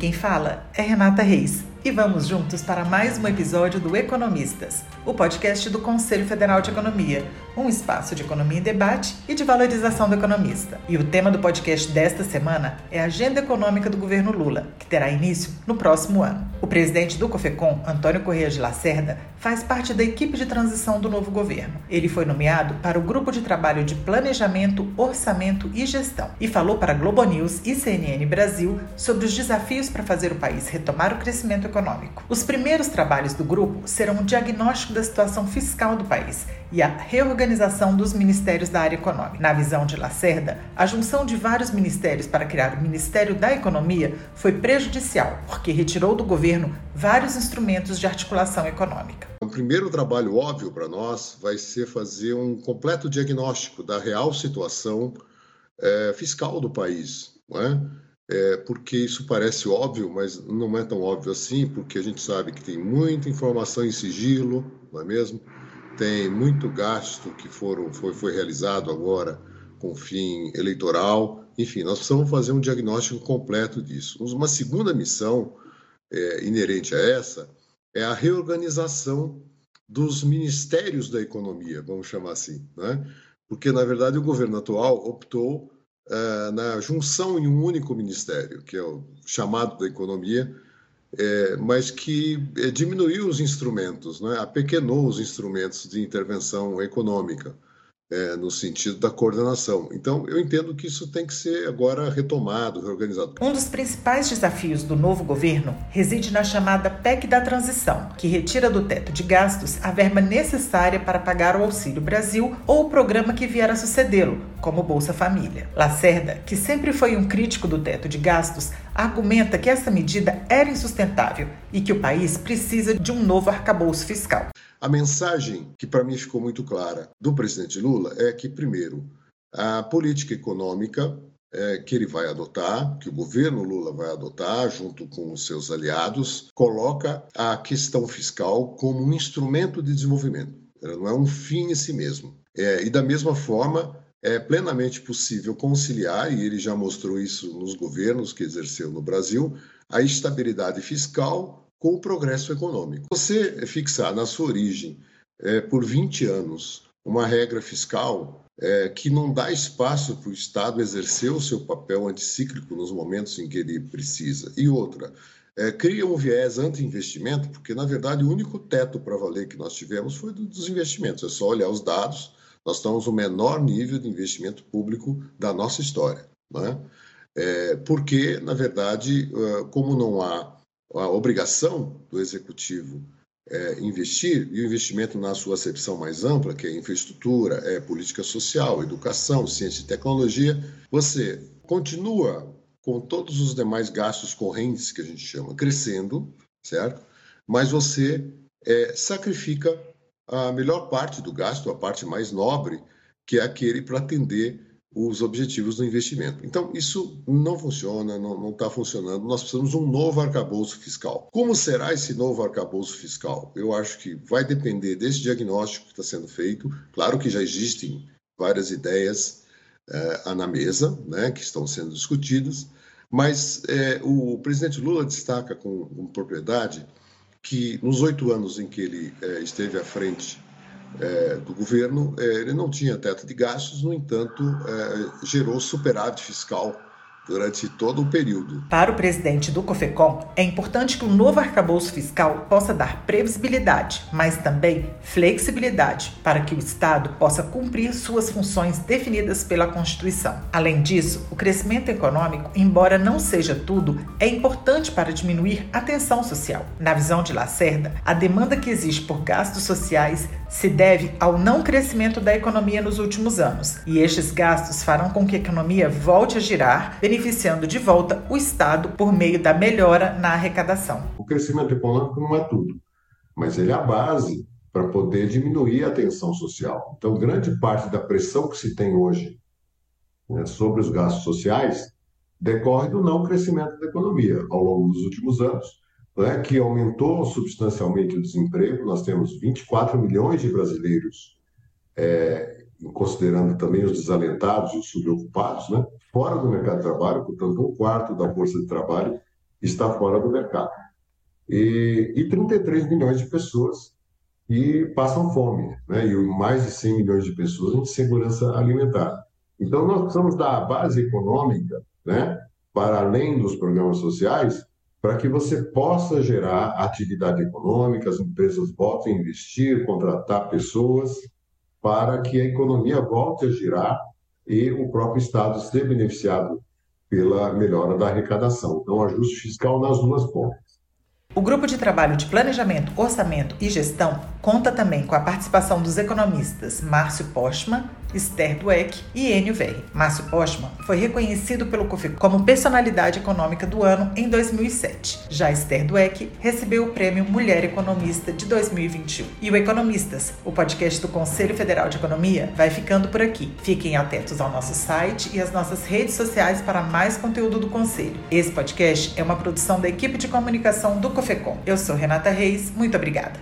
quem fala é Renata Reis e vamos juntos para mais um episódio do Economistas, o podcast do Conselho Federal de Economia, um espaço de economia em debate e de valorização do economista. E o tema do podcast desta semana é a Agenda Econômica do governo Lula, que terá início no próximo ano. O presidente do COFECOM, Antônio Correia de Lacerda, faz parte da equipe de transição do novo governo. Ele foi nomeado para o grupo de trabalho de planejamento, orçamento e gestão e falou para Globo News e CNN Brasil sobre os desafios para fazer o país retomar o crescimento econômico. Os primeiros trabalhos do grupo serão o diagnóstico da situação fiscal do país e a reorganização dos ministérios da área econômica. Na visão de Lacerda, a junção de vários ministérios para criar o Ministério da Economia foi prejudicial, porque retirou do governo vários instrumentos de articulação econômica. O primeiro trabalho óbvio para nós vai ser fazer um completo diagnóstico da real situação é, fiscal do país, não é? É? porque isso parece óbvio, mas não é tão óbvio assim, porque a gente sabe que tem muita informação em sigilo, não é mesmo? Tem muito gasto que foram, foi, foi realizado agora com fim eleitoral. Enfim, nós precisamos fazer um diagnóstico completo disso. Uma segunda missão é, inerente a essa é a reorganização dos ministérios da economia, vamos chamar assim, né? porque na verdade o governo atual optou uh, na junção em um único ministério, que é o chamado da economia, é, mas que é, diminuiu os instrumentos, né? apequenou os instrumentos de intervenção econômica é, no sentido da coordenação. Então, eu entendo que isso tem que ser agora retomado, reorganizado. Um dos principais desafios do novo governo reside na chamada PEC da transição, que retira do teto de gastos a verba necessária para pagar o Auxílio Brasil ou o programa que vier a sucedê-lo, como Bolsa Família. Lacerda, que sempre foi um crítico do teto de gastos, argumenta que essa medida era insustentável e que o país precisa de um novo arcabouço fiscal. A mensagem que para mim ficou muito clara do presidente Lula é que, primeiro, a política econômica é, que ele vai adotar, que o governo Lula vai adotar, junto com os seus aliados, coloca a questão fiscal como um instrumento de desenvolvimento. Ela não é um fim em si mesmo. É, e da mesma forma, é plenamente possível conciliar, e ele já mostrou isso nos governos que exerceu no Brasil, a estabilidade fiscal com o progresso econômico. Você fixar na sua origem, é, por 20 anos, uma regra fiscal é, que não dá espaço para o Estado exercer o seu papel anticíclico nos momentos em que ele precisa, e outra, é, cria um viés anti-investimento, porque, na verdade, o único teto para valer que nós tivemos foi do, dos investimentos. É só olhar os dados, nós estamos no menor nível de investimento público da nossa história. Né? É, porque, na verdade, como não há a obrigação do executivo é investir, e o investimento na sua acepção mais ampla, que é infraestrutura, é política social, educação, ciência e tecnologia, você continua com todos os demais gastos correntes que a gente chama crescendo, certo? Mas você é, sacrifica a melhor parte do gasto, a parte mais nobre, que é aquele para atender os objetivos do investimento. Então, isso não funciona, não está funcionando. Nós precisamos de um novo arcabouço fiscal. Como será esse novo arcabouço fiscal? Eu acho que vai depender desse diagnóstico que está sendo feito. Claro que já existem várias ideias eh, na mesa, né, que estão sendo discutidas, mas eh, o presidente Lula destaca com, com propriedade que nos oito anos em que ele eh, esteve à frente é, do governo, é, ele não tinha teto de gastos, no entanto, é, gerou superávit fiscal durante todo o período. Para o presidente do COFECOM, é importante que o novo arcabouço fiscal possa dar previsibilidade, mas também flexibilidade para que o Estado possa cumprir suas funções definidas pela Constituição. Além disso, o crescimento econômico, embora não seja tudo, é importante para diminuir a tensão social. Na visão de Lacerda, a demanda que existe por gastos sociais se deve ao não crescimento da economia nos últimos anos, e estes gastos farão com que a economia volte a girar, de volta o Estado por meio da melhora na arrecadação. O crescimento econômico não é tudo, mas ele é a base para poder diminuir a tensão social. Então, grande parte da pressão que se tem hoje né, sobre os gastos sociais decorre do não crescimento da economia ao longo dos últimos anos, né, que aumentou substancialmente o desemprego. Nós temos 24 milhões de brasileiros é, considerando também os desalentados os subocupados, né? fora do mercado de trabalho, portanto, um quarto da força de trabalho está fora do mercado. E, e 33 milhões de pessoas que passam fome, né? e mais de 100 milhões de pessoas em segurança alimentar. Então, nós precisamos dar a base econômica, né? para além dos programas sociais, para que você possa gerar atividade econômica, as empresas voltem a investir, contratar pessoas, para que a economia volte a girar e o próprio Estado ser beneficiado pela melhora da arrecadação. Então, ajuste fiscal nas duas pontas. O grupo de trabalho de planejamento, orçamento e gestão conta também com a participação dos economistas Márcio Postman, Esther Dweck e Enio Verri. Márcio Postman foi reconhecido pelo COFECOM como personalidade econômica do ano em 2007. Já Esther Dweck recebeu o prêmio Mulher Economista de 2021. E o Economistas, o podcast do Conselho Federal de Economia, vai ficando por aqui. Fiquem atentos ao nosso site e às nossas redes sociais para mais conteúdo do Conselho. Esse podcast é uma produção da equipe de comunicação do COFECOM. Eu sou Renata Reis, muito obrigada.